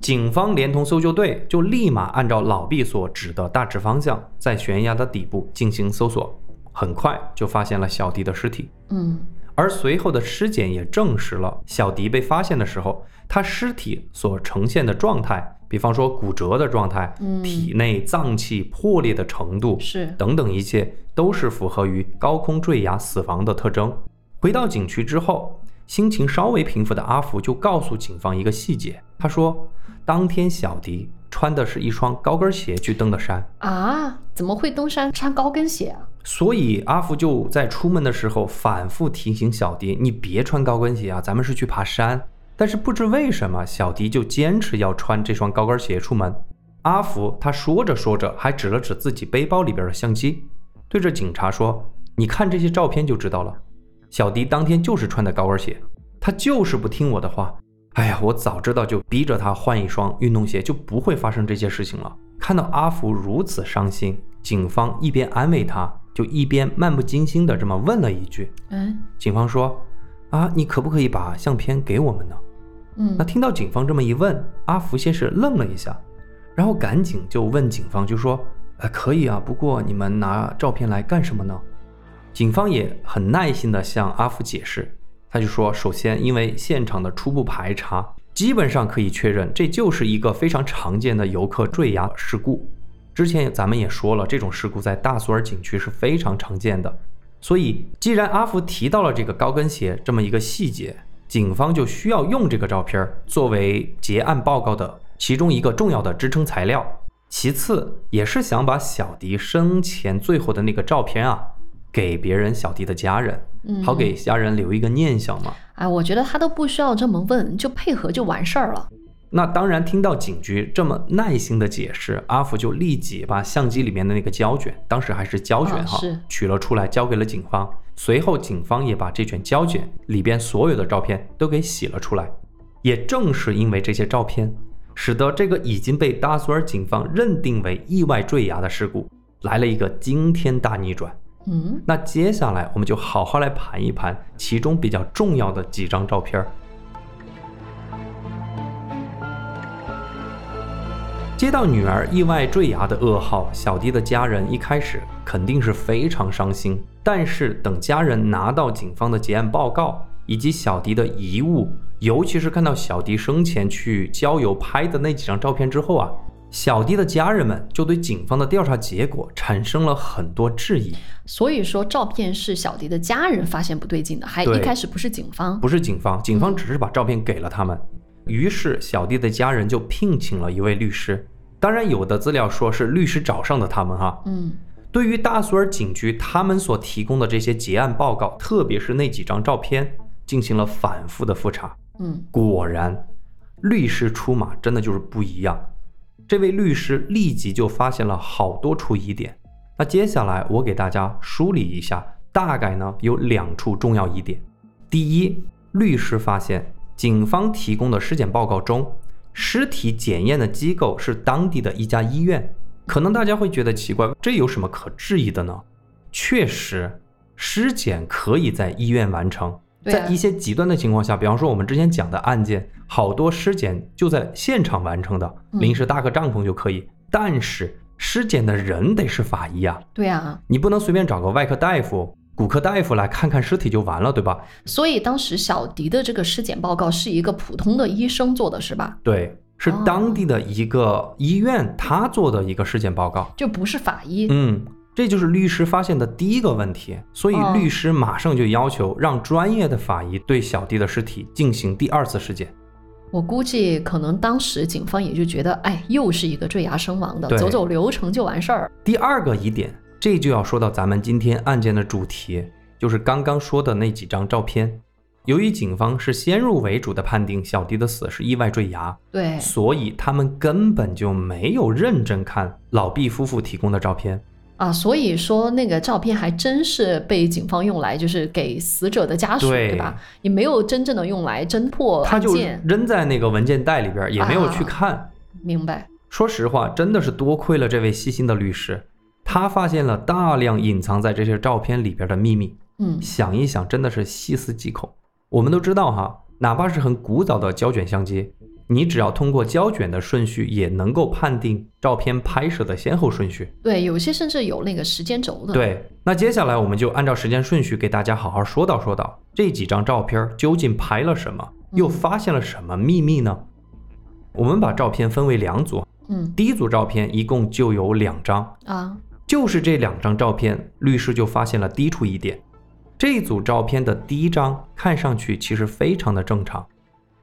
警方连同搜救队就立马按照老毕所指的大致方向，在悬崖的底部进行搜索，很快就发现了小迪的尸体。嗯，而随后的尸检也证实了小迪被发现的时候，他尸体所呈现的状态，比方说骨折的状态，嗯，体内脏器破裂的程度是等等，一切都是符合于高空坠崖死亡的特征。回到景区之后，心情稍微平复的阿福就告诉警方一个细节，他说。当天，小迪穿的是一双高跟鞋去登的山啊？怎么会登山穿高跟鞋啊？所以阿福就在出门的时候反复提醒小迪：“你别穿高跟鞋啊，咱们是去爬山。”但是不知为什么，小迪就坚持要穿这双高跟鞋出门。阿福他说着说着，还指了指自己背包里边的相机，对着警察说：“你看这些照片就知道了，小迪当天就是穿的高跟鞋，他就是不听我的话。”哎呀，我早知道就逼着他换一双运动鞋，就不会发生这些事情了。看到阿福如此伤心，警方一边安慰他，就一边漫不经心的这么问了一句。嗯警方说：“啊，你可不可以把相片给我们呢？”嗯那听到警方这么一问，阿福先是愣了一下，然后赶紧就问警方，就说：“呃，可以啊，不过你们拿照片来干什么呢？”警方也很耐心地向阿福解释，他就说：“首先，因为现场的初步排查，基本上可以确认这就是一个非常常见的游客坠崖事故。之前咱们也说了，这种事故在大索尔景区是非常常见的。所以，既然阿福提到了这个高跟鞋这么一个细节，警方就需要用这个照片作为结案报告的其中一个重要的支撑材料。其次，也是想把小迪生前最后的那个照片啊，给别人小弟的家人，嗯，好给家人留一个念想嘛。哎，我觉得他都不需要这么问，就配合就完事儿了。那当然，听到警局这么耐心的解释，阿福就立即把相机里面的那个胶卷，当时还是胶卷哈，取了出来交给了警方。随后，警方也把这卷胶卷里边所有的照片都给洗了出来。也正是因为这些照片，使得这个已经被达索尔警方认定为意外坠崖的事故来了一个惊天大逆转。嗯那接下来，我们就好好来盘一盘其中比较重要的几张照片儿。接到女儿意外坠崖的噩耗，小迪的家人一开始肯定是非常伤心。但是等家人拿到警方的结案报告以及小迪的遗物，尤其是看到小迪生前去郊游拍的那几张照片之后啊，小迪的家人们就对警方的调查结果产生了很多质疑。所以说照片是小迪的家人发现不对劲的，还一开始不是警方。不是警方，警方只是把照片给了他们。于是小迪的家人就聘请了一位律师，当然有的资料说是律师找上的他们哈。嗯对于大苏尔警局他们所提供的这些结案报告，特别是那几张照片，进行了反复的复查。嗯果然，律师出马真的就是不一样。这位律师立即就发现了好多处疑点。那接下来我给大家梳理一下，大概呢有两处重要疑点。第一，律师发现警方提供的尸检报告中，尸体检验的机构是当地的一家医院。可能大家会觉得奇怪，这有什么可质疑的呢？确实，尸检可以在医院完成。在一些极端的情况下，比方说我们之前讲的案件，好多尸检就在现场完成的，嗯临时搭个帐篷就可以。但是尸检的人得是法医啊，对啊，你不能随便找个外科大夫、骨科大夫来看看尸体就完了，对吧？所以当时小迪的这个尸检报告是一个普通的医生做的，是吧？对，是哦当地的一个医院他做的一个尸检报告。就不是法医。嗯，这就是律师发现的第一个问题，所以哦律师马上就要求让专业的法医对小迪的尸体进行第二次尸检。我估计可能当时警方也就觉得，哎，又是一个坠崖身亡的，走走流程就完事儿。第二个疑点，这就要说到咱们今天案件的主题，就是刚刚说的那几张照片。由于警方是先入为主的判定小迪的死是意外坠崖，对，所以他们根本就没有认真看老毕夫妇提供的照片。啊，所以说那个照片还真是被警方用来就是给死者的家属，对对吧？也没有真正的用来侦破他就。扔在那个文件袋里边，也没有啊去看。明白？说实话，真的是多亏了这位细心的律师，他发现了大量隐藏在这些照片里边的秘密。嗯，想一想，真的是细思极恐。我们都知道哈，哪怕是很古早的胶卷相机，你只要通过胶卷的顺序，也能够判定照片拍摄的先后顺序。对，有些甚至有那个时间轴的。，对，那接下来我们就按照时间顺序给大家好好说道说道这几张照片究竟拍了什么，又发现了什么秘密呢？我们把照片分为两组，嗯第一组照片一共就有两张，啊，就是这两张照片，律师就发现了第一处疑点。这组照片的第一张看上去其实非常的正常，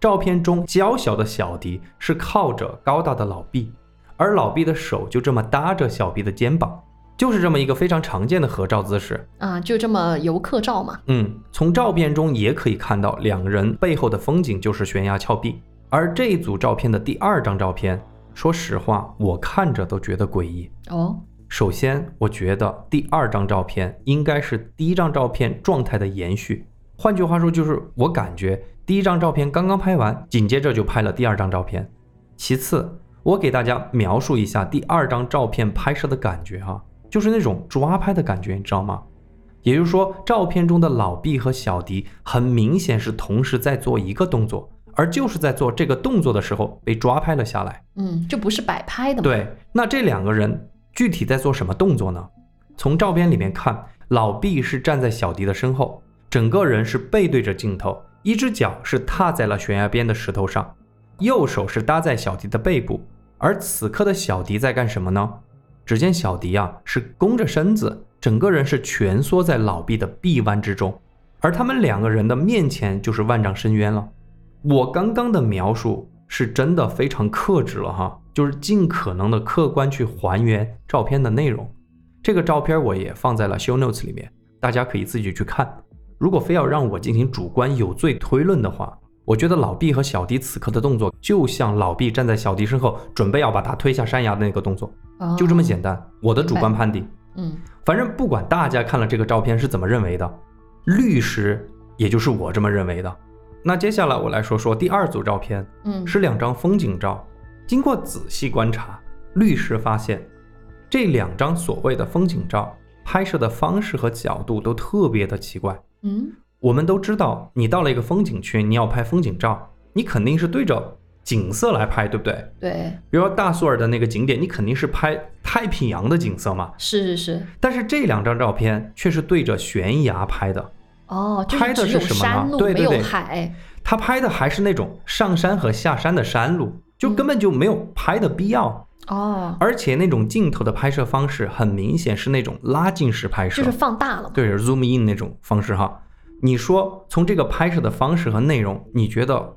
照片中娇小的小迪是靠着高大的老毕，而老毕的手就这么搭着小毕的肩膀，就是这么一个非常常见的合照姿势。啊，就这么游客照嘛。嗯，从照片中也可以看到两人背后的风景就是悬崖峭壁。而这一组照片的第二张照片，说实话，我看着都觉得诡异。哦，首先，我觉得第二张照片应该是第一张照片状态的延续，换句话说，就是我感觉第一张照片刚刚拍完，紧接着就拍了第二张照片。其次，我给大家描述一下第二张照片拍摄的感觉哈，就是那种抓拍的感觉，你知道吗？也就是说，照片中的老毕和小迪很明显是同时在做一个动作，而就是在做这个动作的时候被抓拍了下来。嗯，这不是摆拍的吗？对，那这两个人具体在做什么动作呢？从照片里面看，老毕是站在小迪的身后，整个人是背对着镜头，一只脚是踏在了悬崖边的石头上，右手是搭在小迪的背部。而此刻的小迪在干什么呢？只见小迪啊是弓着身子，整个人是蜷缩在老毕的臂弯之中，而他们两个人的面前就是万丈深渊了。我刚刚的描述是真的非常克制了哈，就是尽可能的客观去还原照片的内容。这个照片我也放在了 show notes 里面，大家可以自己去看。如果非要让我进行主观有罪推论的话，我觉得老毕和小迪此刻的动作，就像老毕站在小迪身后，准备要把他推下山崖的那个动作，就这么简单。我的主观判定，嗯，反正不管大家看了这个照片是怎么认为的，律师也就是我这么认为的。那接下来我来说说第二组照片，嗯，是两张风景照。经过仔细观察，律师发现。这两张所谓的风景照拍摄的方式和角度都特别的奇怪。嗯，我们都知道，你到了一个风景区，你要拍风景照，你肯定是对着景色来拍，对不对？对。比如说大苏尔的那个景点，你肯定是拍太平洋的景色嘛。是是是。但是这两张照片却是对着悬崖拍的。哦，拍的是什么呢？对对对，海。他拍的还是那种上山和下山的山路，就根本就没有拍的必要。哦，而且那种镜头的拍摄方式很明显是那种拉近式拍摄，就是放大了，对，zoom in 那种方式哈。你说从这个拍摄的方式和内容，你觉得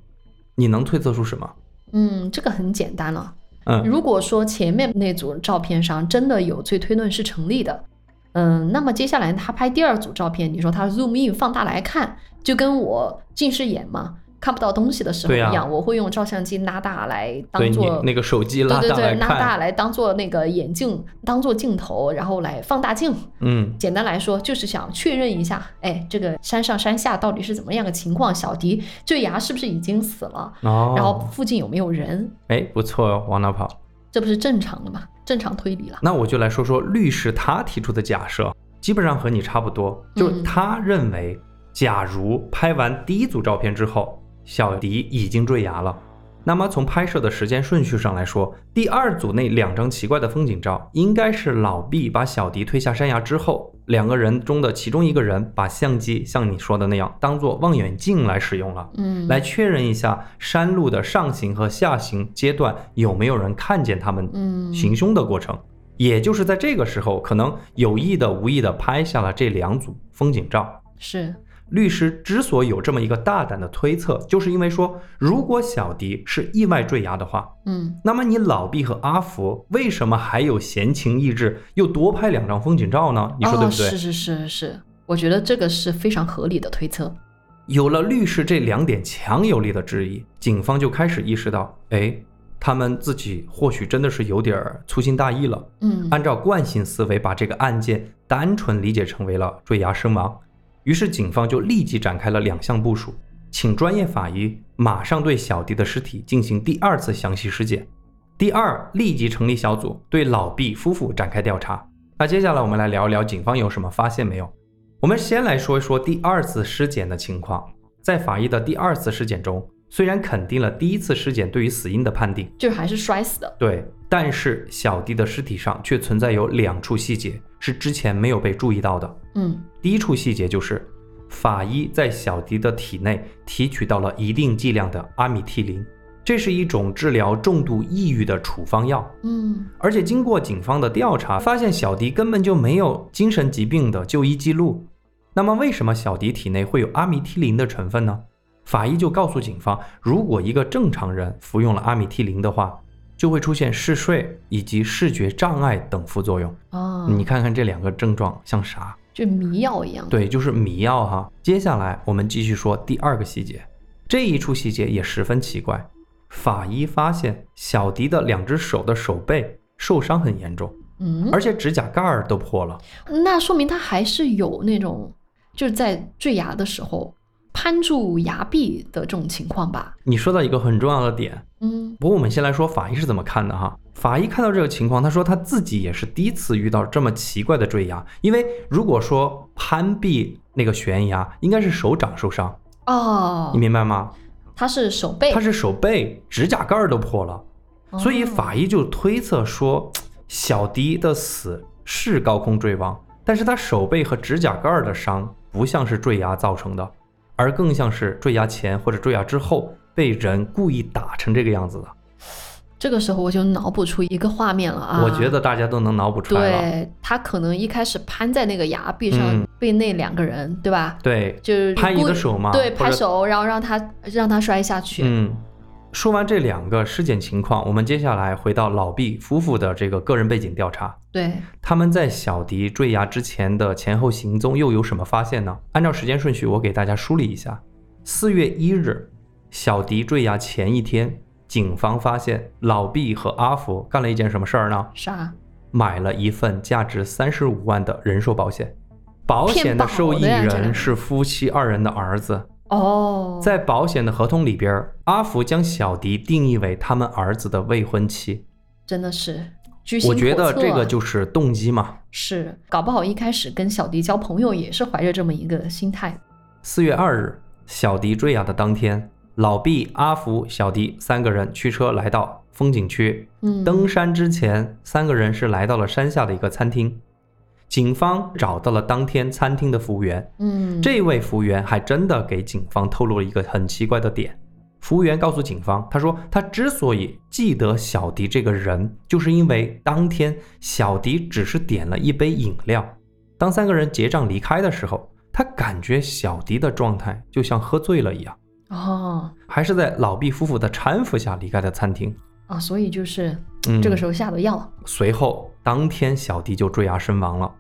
你能推测出什么？嗯，这个很简单了。嗯，如果说前面那组照片上真的有罪推论是成立的，嗯，那么接下来他拍第二组照片，你说他 zoom in 放大来看，就跟我近视眼嘛。看不到东西的时候一样，我会用照相机拉大来当做那个手机拉大对拉大来当做那个眼镜当做镜头，然后来放大镜。嗯，简单来说就是想确认一下，哎，这个山上山下到底是怎么样个情况？小迪坠崖是不是已经死了？哦，然后附近有没有人？哎，不错哦，往哪跑？这不是正常的吗？正常推理了。那我就来说说律师他提出的假设，基本上和你差不多，就是他认为，假如拍完第一组照片之后。小迪已经坠崖了。那么从拍摄的时间顺序上来说，第二组那两张奇怪的风景照，应该是老毕把小迪推下山崖之后，两个人中的其中一个人把相机像你说的那样当做望远镜来使用了，嗯，来确认一下山路的上行和下行阶段有没有人看见他们行凶的过程。也就是在这个时候，可能有意的、无意的拍下了这两组风景照。是。律师之所以有这么一个大胆的推测，就是因为说，如果小迪是意外坠崖的话，嗯，那么你老毕和阿福为什么还有闲情逸致又多拍两张风景照呢？你说对不对？是是是是，我觉得这个是非常合理的推测。有了律师这两点强有力的质疑，警方就开始意识到，哎，他们自己或许真的是有点粗心大意了。嗯，按照惯性思维，把这个案件单纯理解成为了坠崖身亡。于是，警方就立即展开了两项部署，请专业法医马上对小迪的尸体进行第二次详细尸检。第二，立即成立小组对老毕夫妇展开调查。那接下来我们来聊一聊警方有什么发现没有？我们先来说一说第二次尸检的情况。在法医的第二次尸检中，虽然肯定了第一次尸检对于死因的判定，就还是摔死的。对，但是小迪的尸体上却存在有两处细节是之前没有被注意到的。嗯。第一处细节就是，法医在小迪的体内提取到了一定剂量的阿米替林，这是一种治疗重度抑郁的处方药。嗯，而且经过警方的调查，发现小迪根本就没有精神疾病的就医记录。那么，为什么小迪体内会有阿米替林的成分呢？法医就告诉警方，如果一个正常人服用了阿米替林的话，就会出现嗜睡以及视觉障碍等副作用。哦，你看看这两个症状像啥？就迷药一样，对，就是迷药哈。接下来我们继续说第二个细节，这一处细节也十分奇怪。法医发现小迪的两只手的手背受伤很严重，嗯，而且指甲盖儿都破了。那说明他还是有那种，就是在坠崖的时候攀住崖壁的这种情况吧。你说到一个很重要的点，嗯。不过我们先来说法医是怎么看的哈。法医看到这个情况，他说他自己也是第一次遇到这么奇怪的坠崖，因为如果说攀壁那个悬崖，应该是手掌受伤，哦。你，明白吗？他是手背，他是手背指甲盖儿都破了，哦。所以法医就推测说，小迪的死是高空坠亡，但是他手背和指甲盖儿的伤不像是坠崖造成的，而更像是坠崖前或者坠崖之后被人故意打成这个样子的。这个时候我就脑补出一个画面了啊！我觉得大家都能脑补出来了。对他可能一开始攀在那个崖壁上，嗯被那两个人对吧？对，就是拍你的手嘛对，拍手，然后让他让他摔下去。嗯，说完这两个尸检情况，我们接下来回到老毕夫妇的这个个人背景调查。对，他们在小迪坠崖之前的前后行踪又有什么发现呢？按照时间顺序，我给大家梳理一下。四月一日，小迪坠崖前一天，警方发现老毕和阿福干了一件什么事儿呢？啥？买了一份价值三十五万的人寿保险，保险的受益人是夫妻二人的儿子。哦，在保险的合同里边，阿福将小迪定义为他们儿子的未婚妻。真的是我觉得这个就是动机嘛。是搞不好一开始跟小迪交朋友也是怀着这么一个心态。四月二日，小迪坠崖的当天，老毕、阿福、小迪三个人驱车来到风景区。嗯，登山之前，三个人是来到了山下的一个餐厅。警方找到了当天餐厅的服务员，嗯，这位服务员还真的给警方透露了一个很奇怪的点。服务员告诉警方，他说他之所以记得小迪这个人，就是因为当天小迪只是点了一杯饮料。当三个人结账离开的时候，他感觉小迪的状态就像喝醉了一样，哦还是在老毕夫妇的搀扶下离开的餐厅。啊，所以就是嗯，这个时候下的药。随后，当天小迪就坠崖身亡了。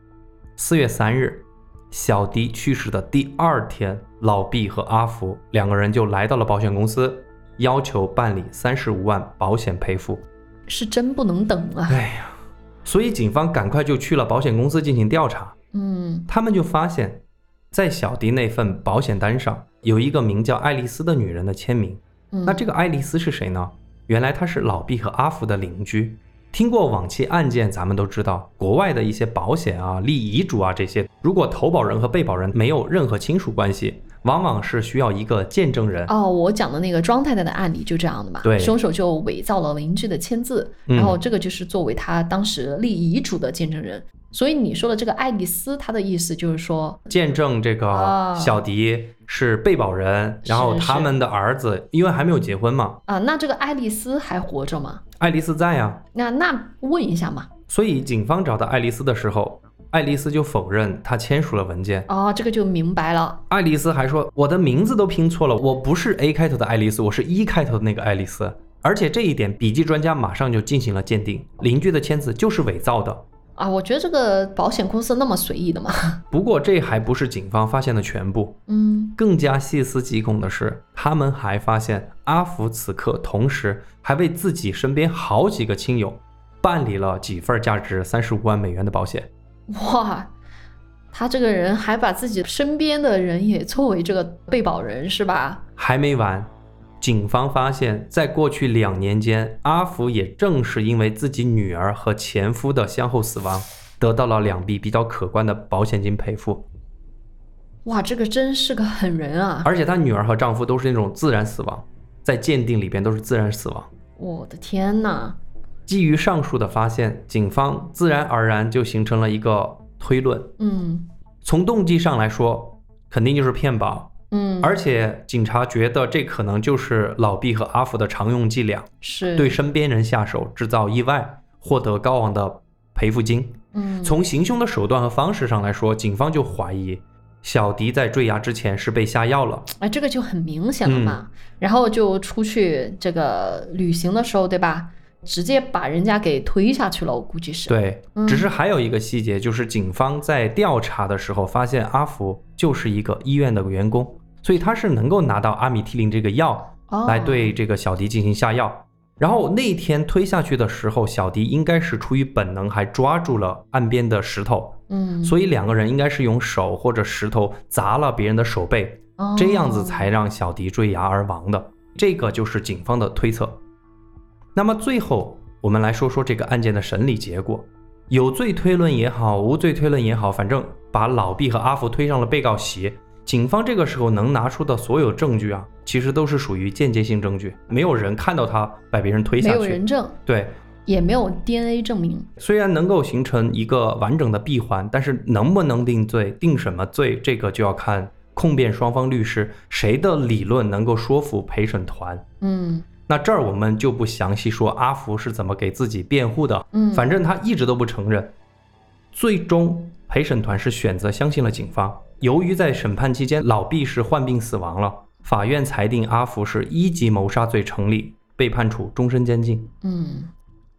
四月三日，小迪去世的第二天，老毕和阿福两个人就来到了保险公司，要求办理三十五万保险赔付。是真不能等啊！哎呀，所以警方赶快就去了保险公司进行调查。嗯，他们就发现，在小迪那份保险单上有一个名叫爱丽丝的女人的签名。嗯那这个爱丽丝是谁呢？原来她是老毕和阿福的邻居。听过往期案件，咱们都知道，国外的一些保险啊、立遗嘱啊这些，如果投保人和被保人没有任何亲属关系，往往是需要一个见证人。哦，我讲的那个庄太太的案例就这样的嘛，对凶手就伪造了邻居的签字，嗯然后这个就是作为他当时立遗嘱的见证人。所以你说的这个爱丽丝，她的意思就是说，见证这个啊小迪是被保人，然后他们的儿子因为还没有结婚嘛，啊，那这个爱丽丝还活着吗？爱丽丝在呀、那那问一下嘛。所以警方找到爱丽丝的时候，爱丽丝就否认她签署了文件。哦，这个就明白了。爱丽丝还说：“我的名字都拼错了，我不是 A 开头的爱丽丝，我是一开头的那个爱丽丝。”而且这一点，笔记专家马上就进行了鉴定，邻居的签字就是伪造的。啊，我觉得这个保险公司那么随意的吗。不过这还不是警方发现的全部，嗯，更加细思极恐的是，他们还发现阿福此刻同时还为自己身边好几个亲友办理了几份价值三十五万美元的保险。哇，他这个人还把自己身边的人也作为这个被保人是吧？还没完，警方发现，在过去两年间，阿福也正是因为自己女儿和前夫的先后死亡，得到了两笔比较可观的保险金赔付。哇，这个真是个狠人啊！而且她女儿和丈夫都是那种自然死亡，在鉴定里边都是自然死亡。我的天呐！基于上述的发现，警方自然而然就形成了一个推论：嗯从动机上来说，肯定就是骗保，嗯，而且警察觉得这可能就是老毕和阿福的常用伎俩。是对身边人下手，制造意外，获得高昂的赔付金。嗯从行凶的手段和方式上来说，警方就怀疑小迪在坠崖之前是被下药了。哎，这个就很明显了嗯嘛。然后就出去这个旅行的时候，对吧？直接把人家给推下去了，我估计是。，对，嗯只是还有一个细节，就是警方在调查的时候发现阿福就是一个医院的员工，所以他是能够拿到阿米替林这个药哦，来对这个小迪进行下药。然后那天推下去的时候，小迪应该是出于本能，还抓住了岸边的石头，嗯，所以两个人应该是用手或者石头砸了别人的手背，哦这样子才让小迪坠崖而亡的。这个就是警方的推测。那么最后，我们来说说这个案件的审理结果。有罪推论也好，无罪推论也好，反正把老毕和阿福推上了被告席。警方这个时候能拿出的所有证据啊，其实都是属于间接性证据，没有人看到他把别人推下去。有人证，对，也没有 DNA 证明。虽然能够形成一个完整的闭环，但是能不能定罪、定什么罪，这个就要看控辩双方律师谁的理论能够说服陪审团。嗯那这儿我们就不详细说阿福是怎么给自己辩护的，嗯，反正他一直都不承认。最终陪审团是选择相信了警方。由于在审判期间老毕是患病死亡了，法院裁定阿福是一级谋杀罪成立，被判处终身监禁。嗯，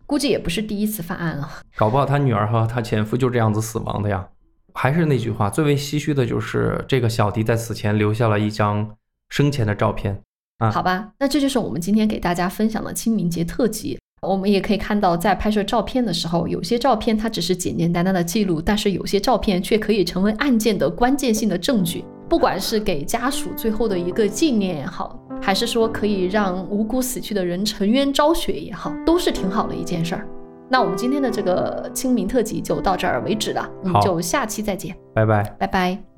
估计也不是第一次犯案了。搞不好他女儿和他前夫就这样子死亡的呀。还是那句话，最为唏嘘的就是这个小迪在死前留下了一张生前的照片。啊好吧，那这就是我们今天给大家分享的清明节特辑。我们也可以看到，在拍摄照片的时候，有些照片它只是简简单单的记录，但是有些照片却可以成为案件的关键性的证据。不管是给家属最后的一个纪念也好，还是说可以让无辜死去的人沉冤昭雪也好，都是挺好的一件事儿。那我们今天的这个清明特辑就到这儿为止了，嗯好，就下期再见，拜拜。拜拜。